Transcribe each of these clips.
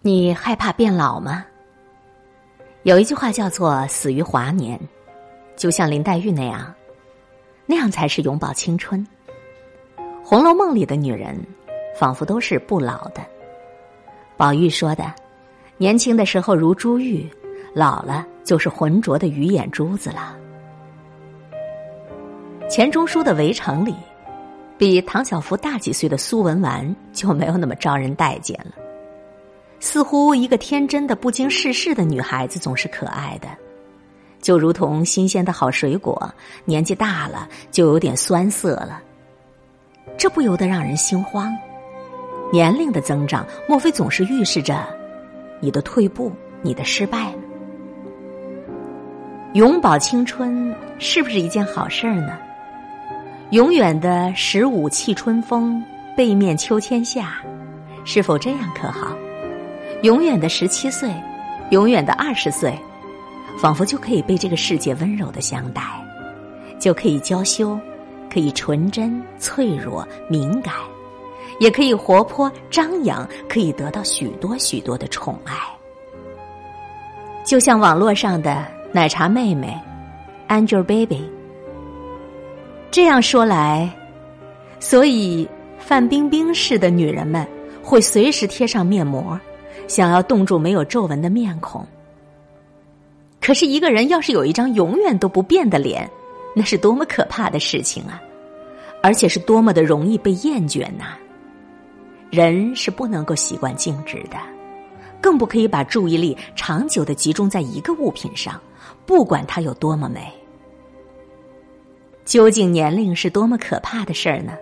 你害怕变老吗？有一句话叫做“死于华年”，就像林黛玉那样，那样才是永葆青春。《红楼梦》里的女人，仿佛都是不老的。宝玉说的：“年轻的时候如珠玉，老了就是浑浊的鱼眼珠子了。”钱钟书的《围城》里，比唐晓芙大几岁的苏文纨就没有那么招人待见了。似乎一个天真的不经世事的女孩子总是可爱的，就如同新鲜的好水果，年纪大了就有点酸涩了。这不由得让人心慌。年龄的增长，莫非总是预示着你的退步、你的失败呢？永葆青春是不是一件好事儿呢？永远的十五气春风，背面秋千下，是否这样可好？永远的十七岁，永远的二十岁，仿佛就可以被这个世界温柔的相待，就可以娇羞，可以纯真、脆弱、敏感，也可以活泼张扬，可以得到许多许多的宠爱。就像网络上的奶茶妹妹，Angel Baby。这样说来，所以范冰冰式的女人们会随时贴上面膜。想要冻住没有皱纹的面孔，可是一个人要是有一张永远都不变的脸，那是多么可怕的事情啊！而且是多么的容易被厌倦呐！人是不能够习惯静止的，更不可以把注意力长久的集中在一个物品上，不管它有多么美。究竟年龄是多么可怕的事儿呢？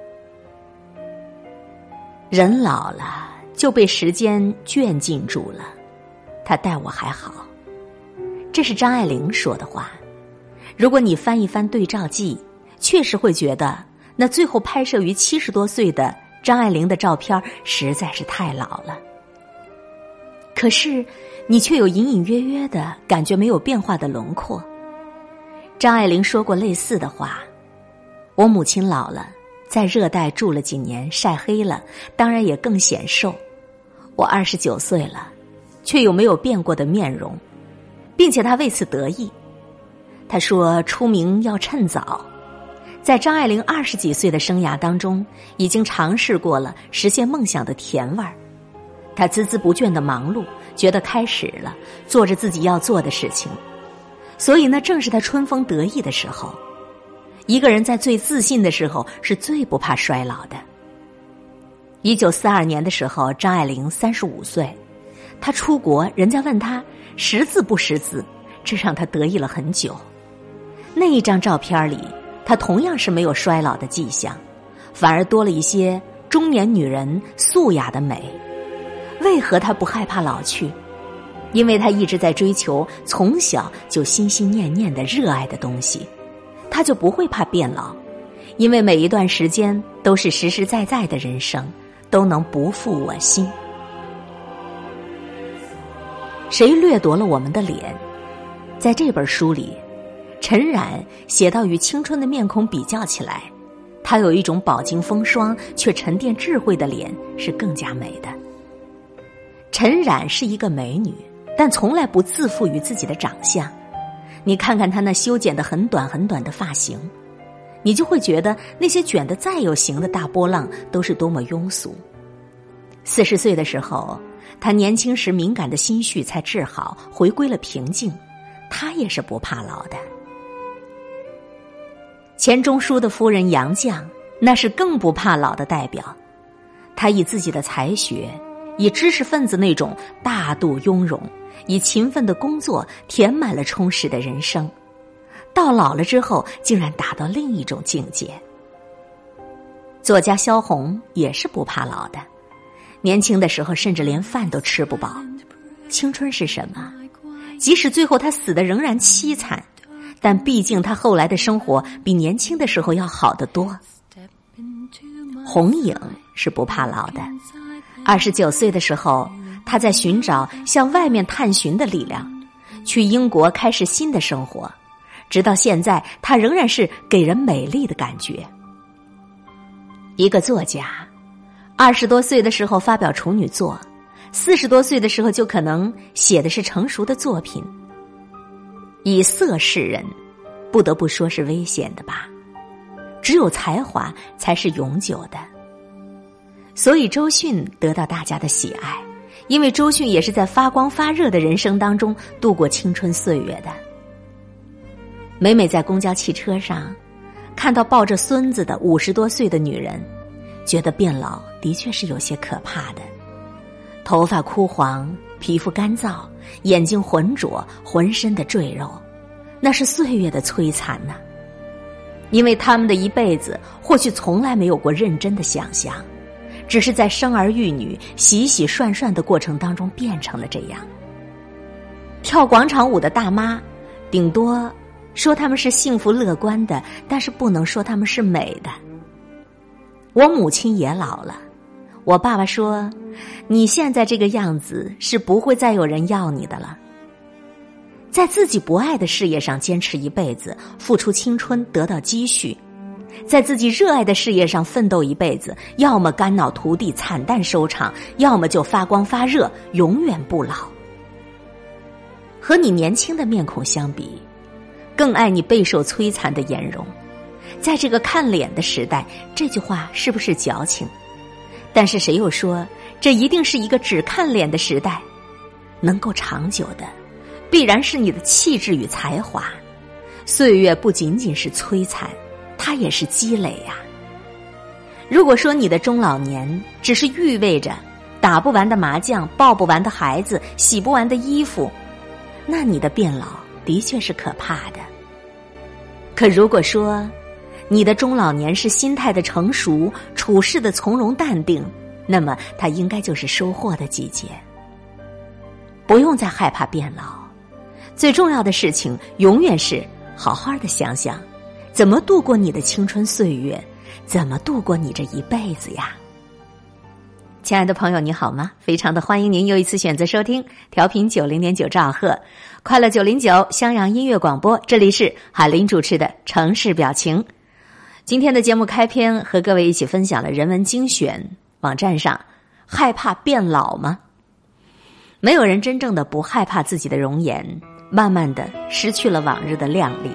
人老了。就被时间圈禁住了，他待我还好，这是张爱玲说的话。如果你翻一翻对照记，确实会觉得那最后拍摄于七十多岁的张爱玲的照片实在是太老了。可是你却有隐隐约约的感觉没有变化的轮廓。张爱玲说过类似的话：“我母亲老了，在热带住了几年，晒黑了，当然也更显瘦。”我二十九岁了，却有没有变过的面容，并且他为此得意。他说：“出名要趁早。”在张爱玲二十几岁的生涯当中，已经尝试过了实现梦想的甜味儿。他孜孜不倦的忙碌，觉得开始了，做着自己要做的事情。所以，那正是他春风得意的时候。一个人在最自信的时候，是最不怕衰老的。一九四二年的时候，张爱玲三十五岁，她出国，人家问她识字不识字，这让她得意了很久。那一张照片里，她同样是没有衰老的迹象，反而多了一些中年女人素雅的美。为何她不害怕老去？因为她一直在追求从小就心心念念的热爱的东西，她就不会怕变老，因为每一段时间都是实实在在的人生。都能不负我心。谁掠夺了我们的脸？在这本书里，陈冉写到与青春的面孔比较起来，她有一种饱经风霜却沉淀智慧的脸是更加美的。陈冉是一个美女，但从来不自负于自己的长相。你看看她那修剪的很短很短的发型。你就会觉得那些卷得再有型的大波浪都是多么庸俗。四十岁的时候，他年轻时敏感的心绪才治好，回归了平静。他也是不怕老的。钱钟书的夫人杨绛，那是更不怕老的代表。他以自己的才学，以知识分子那种大度雍容，以勤奋的工作填满了充实的人生。到老了之后，竟然达到另一种境界。作家萧红也是不怕老的，年轻的时候甚至连饭都吃不饱。青春是什么？即使最后他死的仍然凄惨，但毕竟他后来的生活比年轻的时候要好得多。红影是不怕老的，二十九岁的时候，他在寻找向外面探寻的力量，去英国开始新的生活。直到现在，她仍然是给人美丽的感觉。一个作家，二十多岁的时候发表处女作，四十多岁的时候就可能写的是成熟的作品。以色示人，不得不说是危险的吧？只有才华才是永久的。所以周迅得到大家的喜爱，因为周迅也是在发光发热的人生当中度过青春岁月的。每每在公交汽车上，看到抱着孙子的五十多岁的女人，觉得变老的确是有些可怕的。头发枯黄，皮肤干燥，眼睛浑浊，浑身的赘肉，那是岁月的摧残呐。因为他们的一辈子或许从来没有过认真的想象，只是在生儿育女、洗洗涮涮的过程当中变成了这样。跳广场舞的大妈，顶多。说他们是幸福乐观的，但是不能说他们是美的。我母亲也老了，我爸爸说：“你现在这个样子是不会再有人要你的了。”在自己不爱的事业上坚持一辈子，付出青春得到积蓄；在自己热爱的事业上奋斗一辈子，要么肝脑涂地惨淡收场，要么就发光发热永远不老。和你年轻的面孔相比。更爱你备受摧残的颜容，在这个看脸的时代，这句话是不是矫情？但是谁又说这一定是一个只看脸的时代？能够长久的，必然是你的气质与才华。岁月不仅仅是摧残，它也是积累呀。如果说你的中老年只是预味着打不完的麻将、抱不完的孩子、洗不完的衣服，那你的变老。的确是可怕的。可如果说，你的中老年是心态的成熟、处事的从容淡定，那么它应该就是收获的季节。不用再害怕变老，最重要的事情永远是好好的想想，怎么度过你的青春岁月，怎么度过你这一辈子呀。亲爱的朋友，你好吗？非常的欢迎您又一次选择收听调频九零点九兆赫，快乐九零九襄阳音乐广播。这里是海林主持的城市表情。今天的节目开篇和各位一起分享了人文精选网站上，害怕变老吗？没有人真正的不害怕自己的容颜慢慢的失去了往日的靓丽，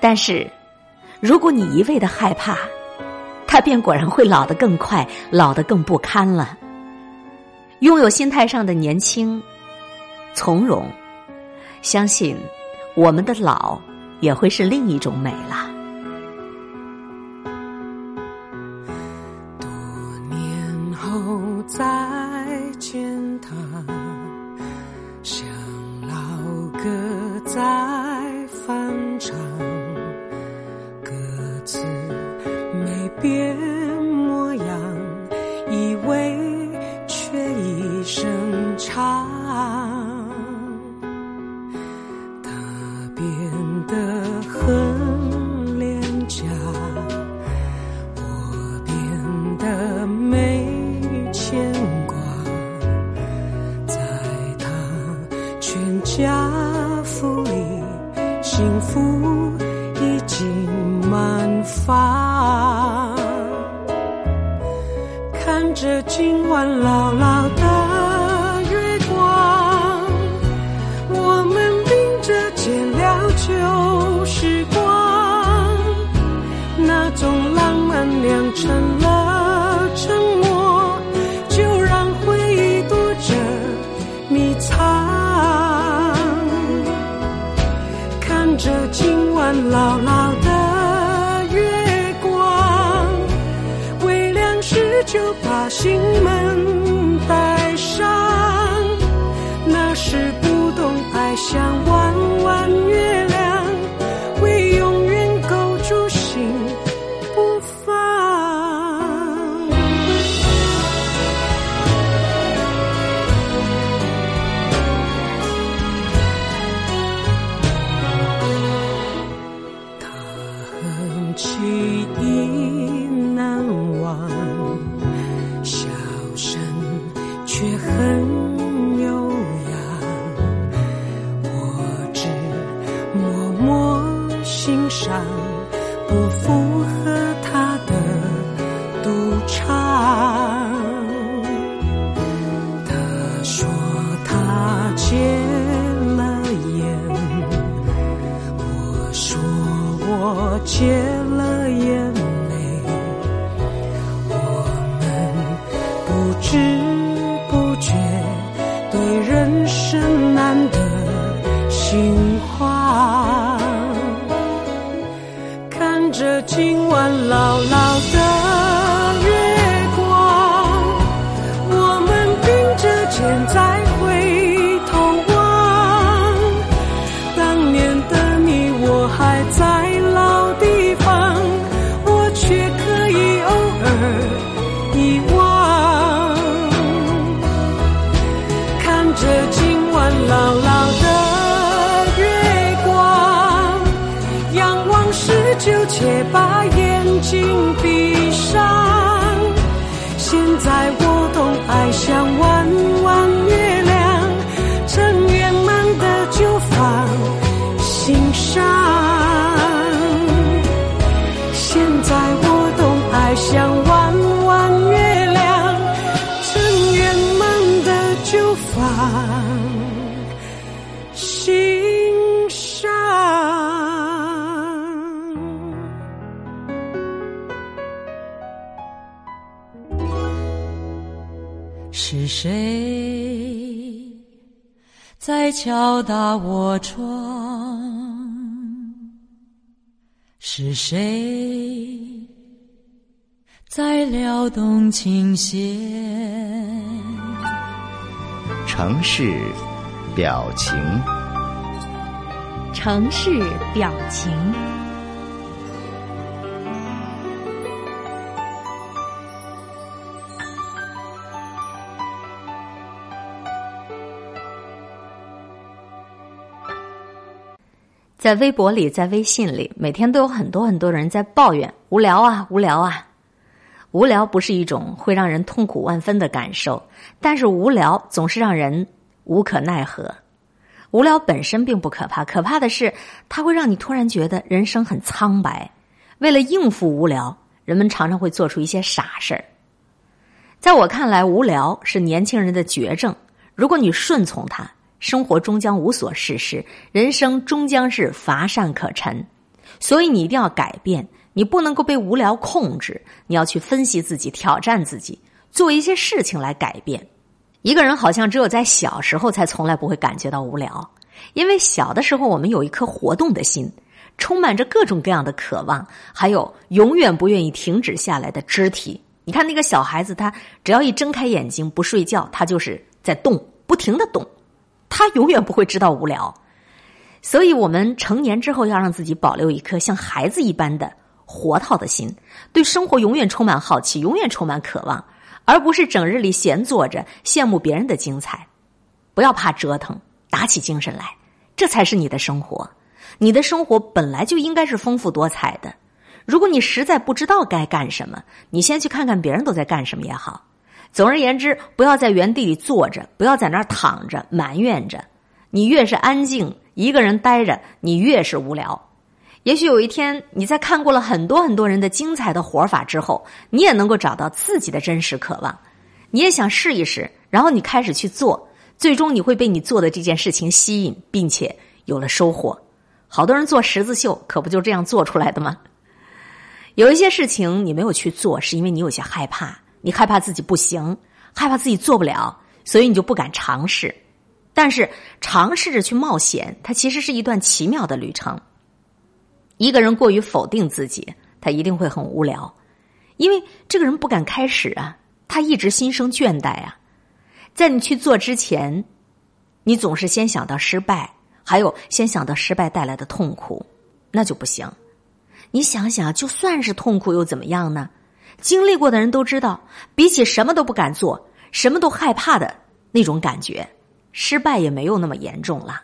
但是如果你一味的害怕。他便果然会老得更快，老得更不堪了。拥有心态上的年轻、从容，相信我们的老也会是另一种美了。全家福里，幸福已经满发。看着今晚老了是谁在敲打我窗？是谁在撩动琴弦？城市表情，城市表情。在微博里，在微信里，每天都有很多很多人在抱怨无聊啊，无聊啊。无聊不是一种会让人痛苦万分的感受，但是无聊总是让人无可奈何。无聊本身并不可怕，可怕的是它会让你突然觉得人生很苍白。为了应付无聊，人们常常会做出一些傻事儿。在我看来，无聊是年轻人的绝症。如果你顺从它，生活终将无所事事，人生终将是乏善可陈。所以你一定要改变，你不能够被无聊控制，你要去分析自己，挑战自己，做一些事情来改变。一个人好像只有在小时候才从来不会感觉到无聊，因为小的时候我们有一颗活动的心，充满着各种各样的渴望，还有永远不愿意停止下来的肢体。你看那个小孩子，他只要一睁开眼睛不睡觉，他就是在动，不停的动。他永远不会知道无聊，所以我们成年之后要让自己保留一颗像孩子一般的活套的心，对生活永远充满好奇，永远充满渴望，而不是整日里闲坐着羡慕别人的精彩。不要怕折腾，打起精神来，这才是你的生活。你的生活本来就应该是丰富多彩的。如果你实在不知道该干什么，你先去看看别人都在干什么也好。总而言之，不要在原地里坐着，不要在那儿躺着埋怨着。你越是安静一个人待着，你越是无聊。也许有一天，你在看过了很多很多人的精彩的活法之后，你也能够找到自己的真实渴望，你也想试一试，然后你开始去做，最终你会被你做的这件事情吸引，并且有了收获。好多人做十字绣，可不就这样做出来的吗？有一些事情你没有去做，是因为你有些害怕。你害怕自己不行，害怕自己做不了，所以你就不敢尝试。但是尝试着去冒险，它其实是一段奇妙的旅程。一个人过于否定自己，他一定会很无聊，因为这个人不敢开始啊，他一直心生倦怠啊。在你去做之前，你总是先想到失败，还有先想到失败带来的痛苦，那就不行。你想想，就算是痛苦又怎么样呢？经历过的人都知道，比起什么都不敢做、什么都害怕的那种感觉，失败也没有那么严重了。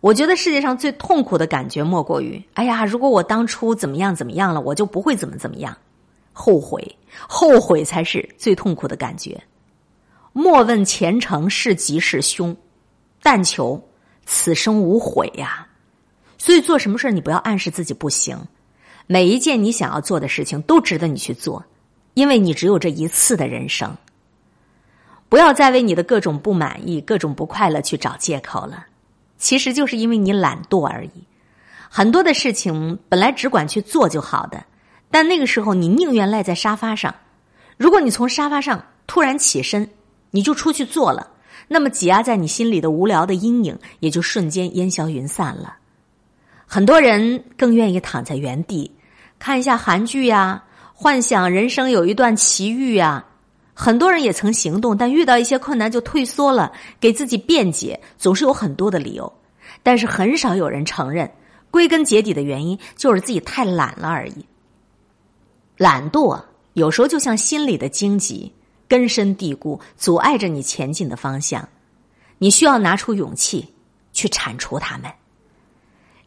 我觉得世界上最痛苦的感觉莫过于：哎呀，如果我当初怎么样怎么样了，我就不会怎么怎么样。后悔，后悔才是最痛苦的感觉。莫问前程是吉是凶，但求此生无悔呀。所以做什么事你不要暗示自己不行。每一件你想要做的事情都值得你去做，因为你只有这一次的人生。不要再为你的各种不满意、各种不快乐去找借口了，其实就是因为你懒惰而已。很多的事情本来只管去做就好的，但那个时候你宁愿赖在沙发上。如果你从沙发上突然起身，你就出去做了，那么挤压在你心里的无聊的阴影也就瞬间烟消云散了。很多人更愿意躺在原地，看一下韩剧呀，幻想人生有一段奇遇呀。很多人也曾行动，但遇到一些困难就退缩了，给自己辩解，总是有很多的理由。但是很少有人承认，归根结底的原因就是自己太懒了而已。懒惰有时候就像心里的荆棘，根深蒂固，阻碍着你前进的方向。你需要拿出勇气去铲除它们。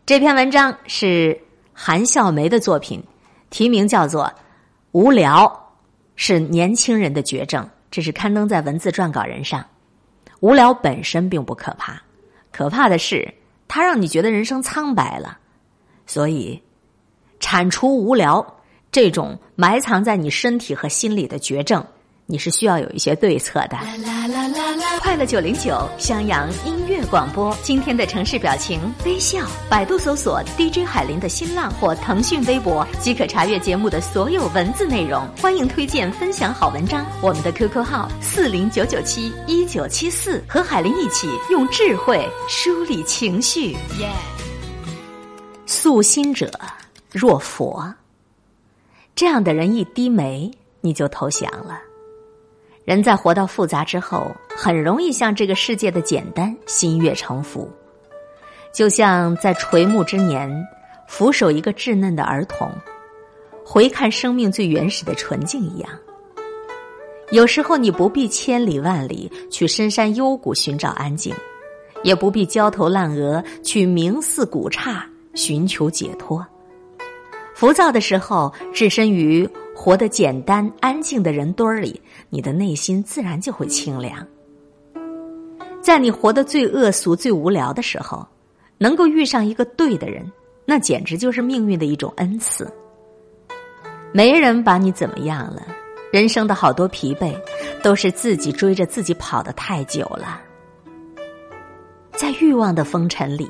这篇文章是韩笑梅的作品，题名叫做《无聊》。是年轻人的绝症，这是刊登在文字撰稿人上。无聊本身并不可怕，可怕的是它让你觉得人生苍白了。所以，铲除无聊这种埋藏在你身体和心里的绝症。你是需要有一些对策的。快乐九零九襄阳音乐广播，今天的城市表情微笑。百度搜索 DJ 海林的新浪或腾讯微博，即可查阅节目的所有文字内容。欢迎推荐分享好文章。我们的 QQ 号四零九九七一九七四，和海林一起用智慧梳理情绪。耶，素心者若佛，这样的人一低眉，你就投降了。人在活到复杂之后，很容易向这个世界的简单心悦诚服，就像在垂暮之年俯首一个稚嫩的儿童，回看生命最原始的纯净一样。有时候，你不必千里万里去深山幽谷寻找安静，也不必焦头烂额去冥寺古刹寻求解脱。浮躁的时候，置身于活得简单安静的人堆儿里，你的内心自然就会清凉。在你活得最恶俗、最无聊的时候，能够遇上一个对的人，那简直就是命运的一种恩赐。没人把你怎么样了，人生的好多疲惫，都是自己追着自己跑的太久了。在欲望的风尘里，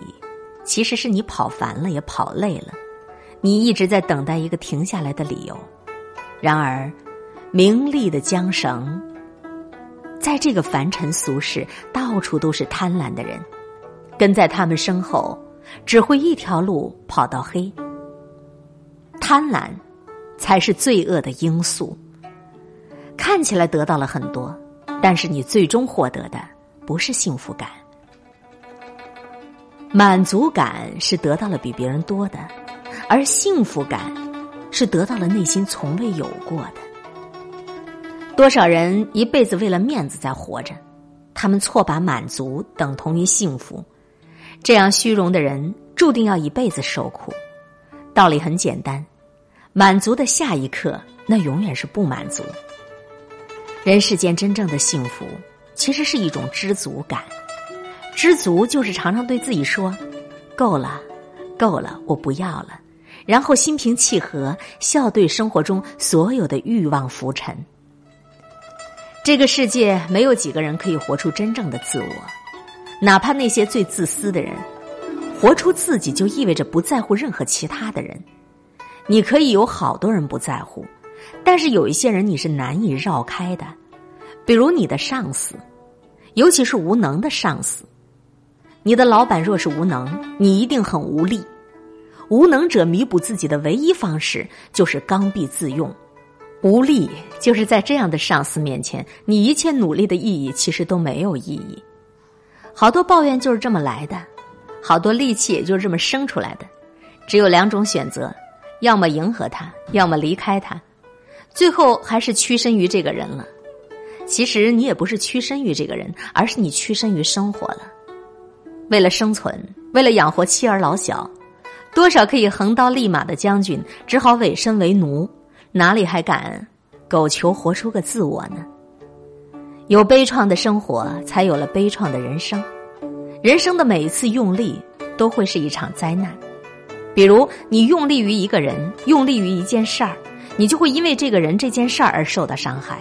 其实是你跑烦了，也跑累了。你一直在等待一个停下来的理由，然而，名利的缰绳，在这个凡尘俗世，到处都是贪婪的人，跟在他们身后，只会一条路跑到黑。贪婪，才是罪恶的因素。看起来得到了很多，但是你最终获得的不是幸福感，满足感是得到了比别人多的。而幸福感，是得到了内心从未有过的。多少人一辈子为了面子在活着，他们错把满足等同于幸福，这样虚荣的人注定要一辈子受苦。道理很简单，满足的下一刻，那永远是不满足。人世间真正的幸福，其实是一种知足感。知足就是常常对自己说：“够了，够了，我不要了。”然后心平气和，笑对生活中所有的欲望浮沉。这个世界没有几个人可以活出真正的自我，哪怕那些最自私的人，活出自己就意味着不在乎任何其他的人。你可以有好多人不在乎，但是有一些人你是难以绕开的，比如你的上司，尤其是无能的上司。你的老板若是无能，你一定很无力。无能者弥补自己的唯一方式就是刚愎自用，无力就是在这样的上司面前，你一切努力的意义其实都没有意义。好多抱怨就是这么来的，好多戾气也就是这么生出来的。只有两种选择：要么迎合他，要么离开他。最后还是屈身于这个人了。其实你也不是屈身于这个人，而是你屈身于生活了。为了生存，为了养活妻儿老小。多少可以横刀立马的将军，只好委身为奴，哪里还敢苟求活出个自我呢？有悲怆的生活，才有了悲怆的人生。人生的每一次用力，都会是一场灾难。比如，你用力于一个人，用力于一件事儿，你就会因为这个人、这件事儿而受到伤害。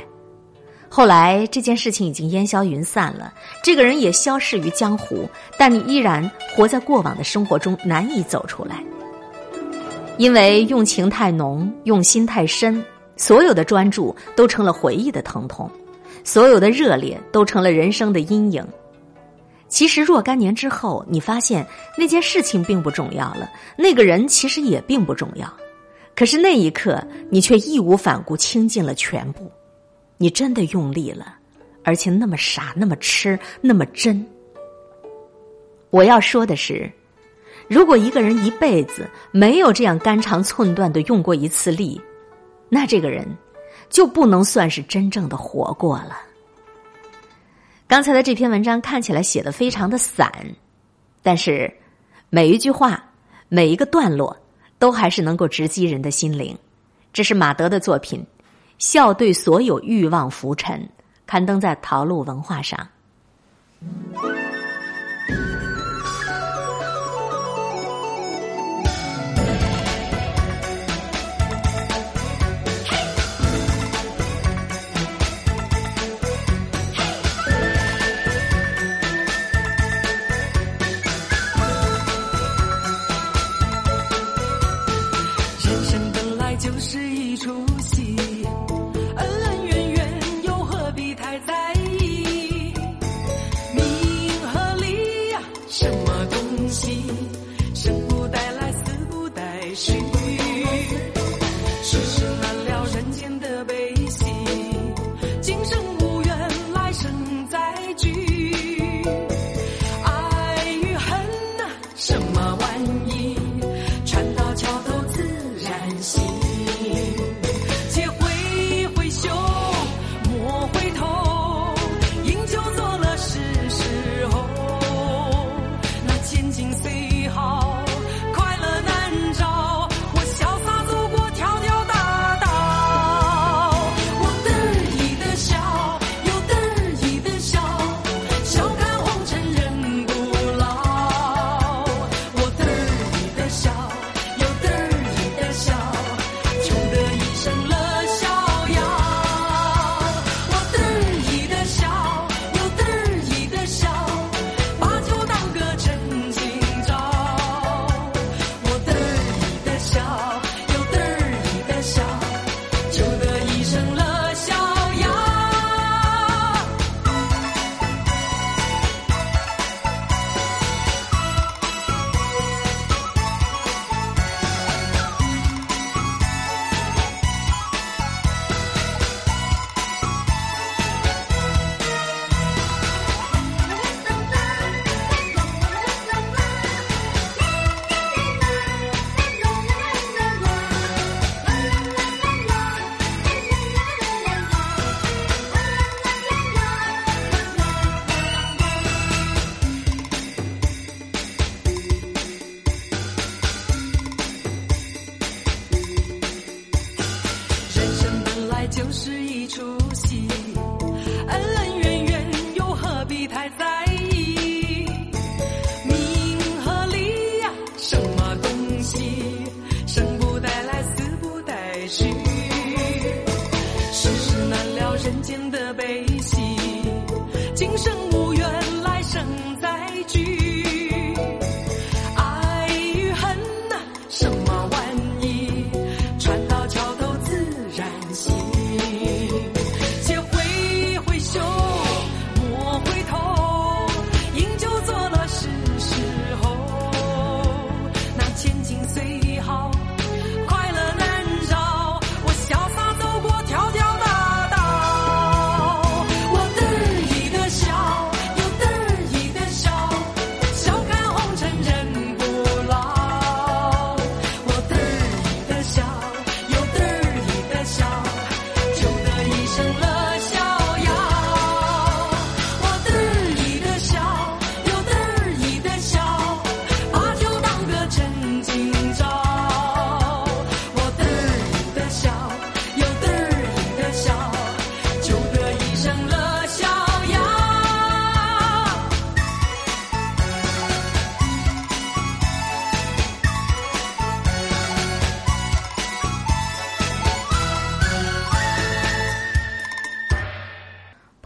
后来，这件事情已经烟消云散了，这个人也消逝于江湖，但你依然活在过往的生活中，难以走出来。因为用情太浓，用心太深，所有的专注都成了回忆的疼痛，所有的热烈都成了人生的阴影。其实若干年之后，你发现那件事情并不重要了，那个人其实也并不重要。可是那一刻，你却义无反顾倾尽了全部，你真的用力了，而且那么傻，那么痴，那么真。我要说的是，如果一个人一辈子没有这样肝肠寸断的用过一次力，那这个人就不能算是真正的活过了。刚才的这篇文章看起来写的非常的散，但是每一句话、每一个段落都还是能够直击人的心灵。这是马德的作品《笑对所有欲望浮沉》，刊登在陶路文化上。万一。生无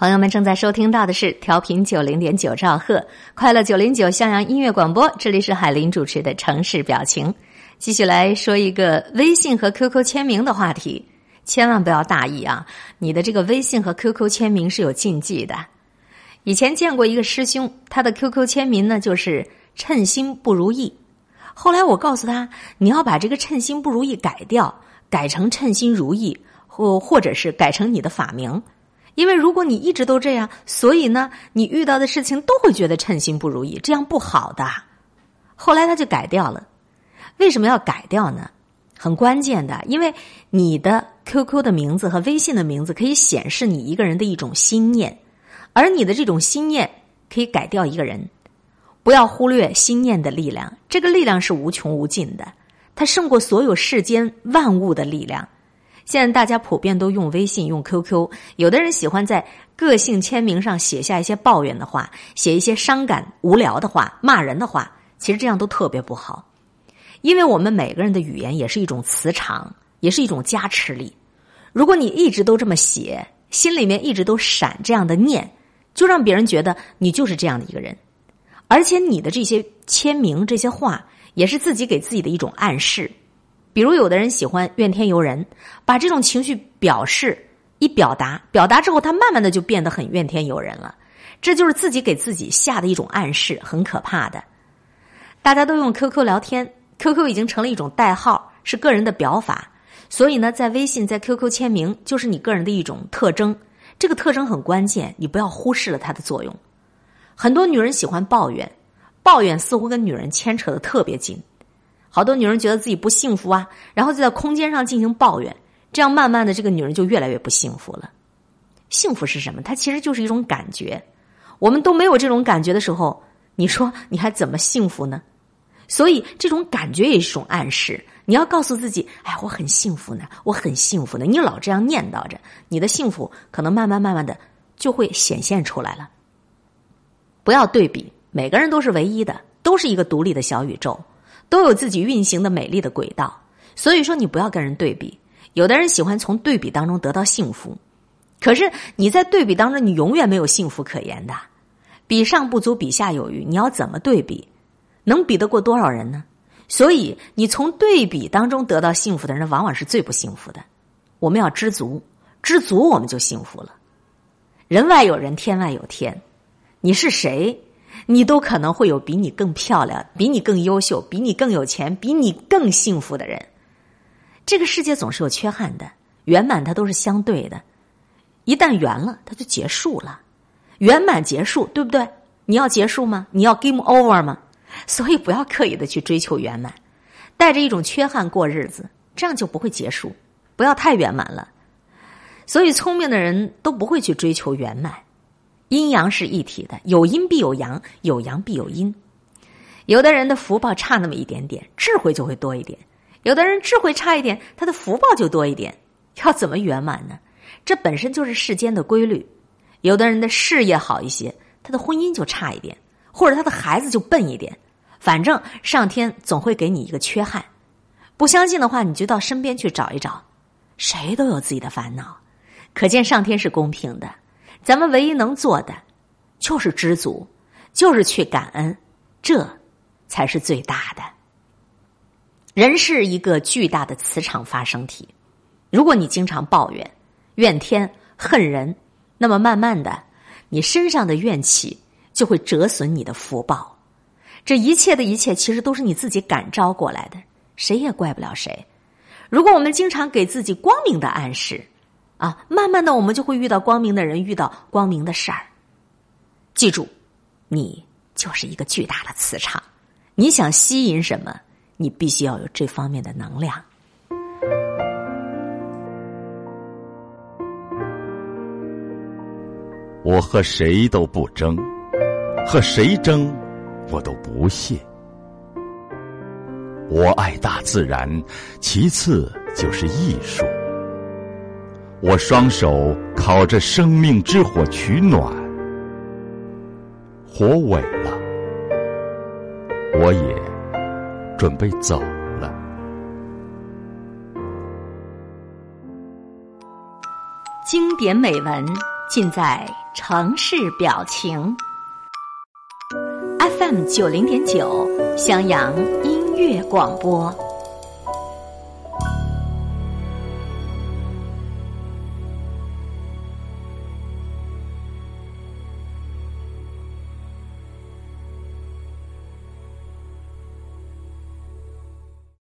朋友们正在收听到的是调频九零点九兆赫快乐九零九襄阳音乐广播，这里是海林主持的城市表情。继续来说一个微信和 QQ 签名的话题。千万不要大意啊！你的这个微信和 QQ 签名是有禁忌的。以前见过一个师兄，他的 QQ 签名呢就是“称心不如意”。后来我告诉他，你要把这个“称心不如意”改掉，改成“称心如意”，或或者是改成你的法名。因为如果你一直都这样，所以呢，你遇到的事情都会觉得称心不如意，这样不好的。后来他就改掉了。为什么要改掉呢？很关键的，因为你的 QQ 的名字和微信的名字可以显示你一个人的一种心念，而你的这种心念可以改掉一个人。不要忽略心念的力量，这个力量是无穷无尽的，它胜过所有世间万物的力量。现在大家普遍都用微信、用 QQ，有的人喜欢在个性签名上写下一些抱怨的话，写一些伤感、无聊的话、骂人的话，其实这样都特别不好。因为我们每个人的语言也是一种磁场，也是一种加持力。如果你一直都这么写，心里面一直都闪这样的念，就让别人觉得你就是这样的一个人。而且你的这些签名、这些话，也是自己给自己的一种暗示。比如，有的人喜欢怨天尤人，把这种情绪表示一表达，表达之后，他慢慢的就变得很怨天尤人了。这就是自己给自己下的一种暗示，很可怕的。大家都用 QQ 聊天。QQ 已经成了一种代号，是个人的表法，所以呢，在微信、在 QQ 签名就是你个人的一种特征。这个特征很关键，你不要忽视了它的作用。很多女人喜欢抱怨，抱怨似乎跟女人牵扯的特别紧。好多女人觉得自己不幸福啊，然后就在空间上进行抱怨，这样慢慢的，这个女人就越来越不幸福了。幸福是什么？它其实就是一种感觉。我们都没有这种感觉的时候，你说你还怎么幸福呢？所以，这种感觉也是一种暗示。你要告诉自己：“哎，我很幸福呢，我很幸福呢。”你老这样念叨着，你的幸福可能慢慢慢慢的就会显现出来了。不要对比，每个人都是唯一的，都是一个独立的小宇宙，都有自己运行的美丽的轨道。所以说，你不要跟人对比。有的人喜欢从对比当中得到幸福，可是你在对比当中，你永远没有幸福可言的。比上不足，比下有余。你要怎么对比？能比得过多少人呢？所以，你从对比当中得到幸福的人，往往是最不幸福的。我们要知足，知足我们就幸福了。人外有人，天外有天。你是谁，你都可能会有比你更漂亮、比你更优秀、比你更有钱、比你更幸福的人。这个世界总是有缺憾的，圆满它都是相对的。一旦圆了，它就结束了。圆满结束，对不对？你要结束吗？你要 game over 吗？所以不要刻意的去追求圆满，带着一种缺憾过日子，这样就不会结束。不要太圆满了。所以聪明的人都不会去追求圆满。阴阳是一体的，有阴必有阳，有阳必有阴。有的人的福报差那么一点点，智慧就会多一点；有的人智慧差一点，他的福报就多一点。要怎么圆满呢？这本身就是世间的规律。有的人的事业好一些，他的婚姻就差一点，或者他的孩子就笨一点。反正上天总会给你一个缺憾，不相信的话，你就到身边去找一找。谁都有自己的烦恼，可见上天是公平的。咱们唯一能做的，就是知足，就是去感恩，这才是最大的。人是一个巨大的磁场发生体，如果你经常抱怨、怨天、恨人，那么慢慢的，你身上的怨气就会折损你的福报。这一切的一切，其实都是你自己感召过来的，谁也怪不了谁。如果我们经常给自己光明的暗示，啊，慢慢的我们就会遇到光明的人，遇到光明的事儿。记住，你就是一个巨大的磁场，你想吸引什么，你必须要有这方面的能量。我和谁都不争，和谁争？我都不屑。我爱大自然，其次就是艺术。我双手烤着生命之火取暖，火萎了，我也准备走了。经典美文尽在城市表情。FM 九零点九，襄阳音乐广播。